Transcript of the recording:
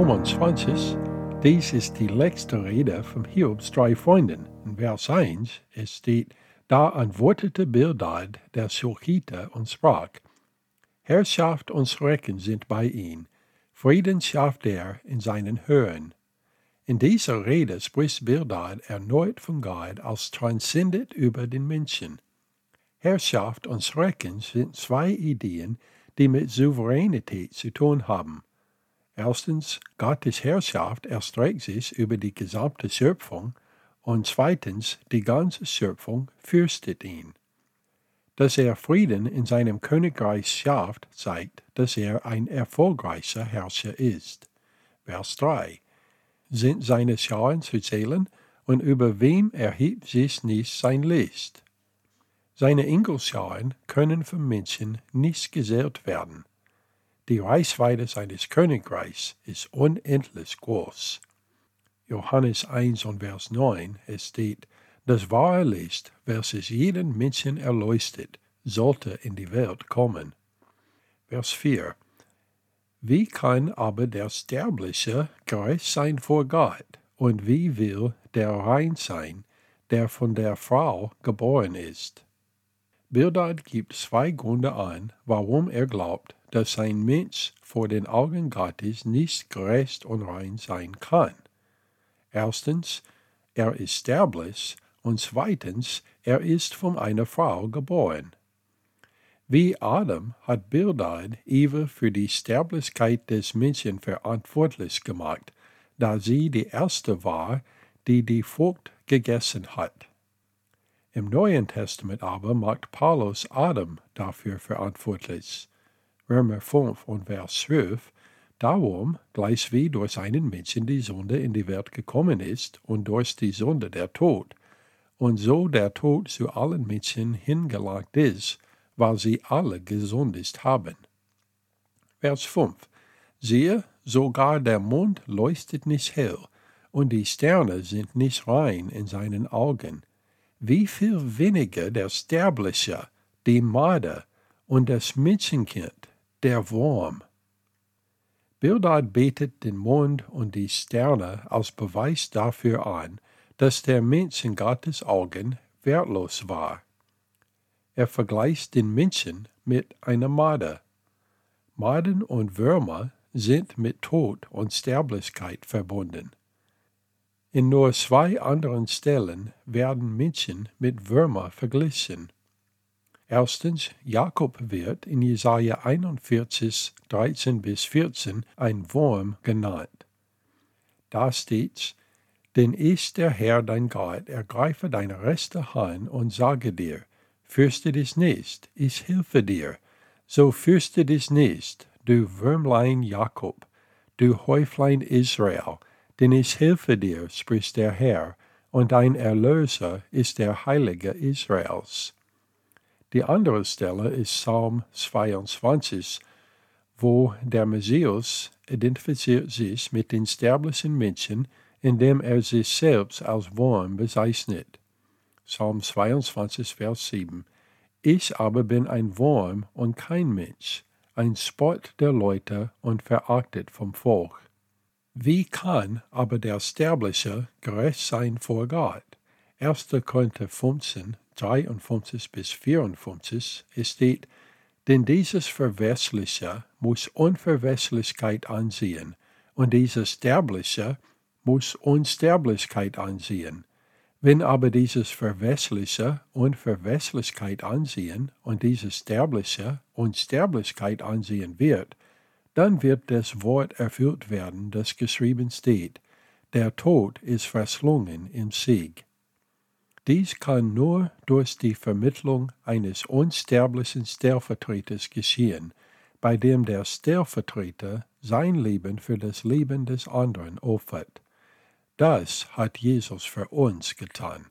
25. Dies ist die letzte Rede von Hiobs drei Freunden. In Vers 1 es steht, da antwortete Bildad der Schulchiter und sprach, Herrschaft und Schrecken sind bei ihm, Frieden schafft er in seinen Höhen. In dieser Rede spricht Bildad erneut von Gott als transzendent über den Menschen. Herrschaft und Schrecken sind zwei Ideen, die mit Souveränität zu tun haben. Erstens, Gottes Herrschaft erstreckt sich über die gesamte Schöpfung und zweitens, die ganze Schöpfung fürstet ihn. Dass er Frieden in seinem Königreich schafft, zeigt, dass er ein erfolgreicher Herrscher ist. Vers 3. Sind seine Scharen zu zählen, und über wem erhebt sich nicht sein Licht? Seine Engelscharen können vom Menschen nicht gezählt werden. Die Reichweite seines Königreichs ist unendlich groß. Johannes 1 und Vers 9, es steht, das wahre Licht, welches jeden Menschen erleuchtet, sollte in die Welt kommen. Vers 4. Wie kann aber der Sterbliche gerecht sein vor Gott, und wie will der rein sein, der von der Frau geboren ist? Bildad gibt zwei Gründe an, warum er glaubt, dass ein Mensch vor den Augen Gottes nicht gerecht und rein sein kann. Erstens, er ist sterblich und zweitens, er ist von einer Frau geboren. Wie Adam hat Bildad Eva für die Sterblichkeit des Menschen verantwortlich gemacht, da sie die erste war, die die Frucht gegessen hat. Im Neuen Testament aber macht Paulus Adam dafür verantwortlich. Römer 5 und Vers 12, darum, gleich wie durch einen Menschen die Sünde in die Welt gekommen ist und durch die Sünde der Tod, und so der Tod zu allen Menschen hingelangt ist, weil sie alle gesündigt haben. Vers 5 Siehe, sogar der Mond leuchtet nicht hell, und die Sterne sind nicht rein in seinen Augen. Wie viel weniger der Sterbliche, die Made und das Menschenkind, der Wurm. Bildad betet den Mond und die Sterne als Beweis dafür an, dass der Mensch in Gottes Augen wertlos war. Er vergleicht den Menschen mit einer Made. Maden und Würmer sind mit Tod und Sterblichkeit verbunden. In nur zwei anderen Stellen werden Menschen mit Würmer verglichen. Erstens, Jakob wird in Jesaja 41, 13 bis 14 ein Wurm genannt. Da steht, denn ich, der Herr dein Gott, ergreife deine rechte Hand und sage dir, fürchte dich nicht, ich helfe dir, so fürchte dich nicht, du Würmlein Jakob, du Häuflein Israel, denn ich helfe dir, spricht der Herr, und dein Erlöser ist der Heilige Israels. Die andere Stelle ist Psalm 22, wo der Messias identifiziert sich mit den sterblichen Menschen, indem er sich selbst als Wurm bezeichnet. Psalm 22, Vers 7. Ich aber bin ein Wurm und kein Mensch, ein Spott der Leute und verachtet vom Volk. Wie kann aber der Sterbliche gerecht sein vor Gott? 1. Korinther 15, 53 bis 54, es steht, denn dieses Verwässliche muss Unverwässlichkeit ansehen, und dieses Sterbliche muss Unsterblichkeit ansehen. Wenn aber dieses Verwässliche Unverwässlichkeit ansehen und dieses Sterbliche Unsterblichkeit ansehen wird, dann wird das Wort erfüllt werden, das geschrieben steht, der Tod ist verschlungen im Sieg. Dies kann nur durch die Vermittlung eines unsterblichen Stellvertreters geschehen, bei dem der Stellvertreter sein Leben für das Leben des anderen opfert. Das hat Jesus für uns getan.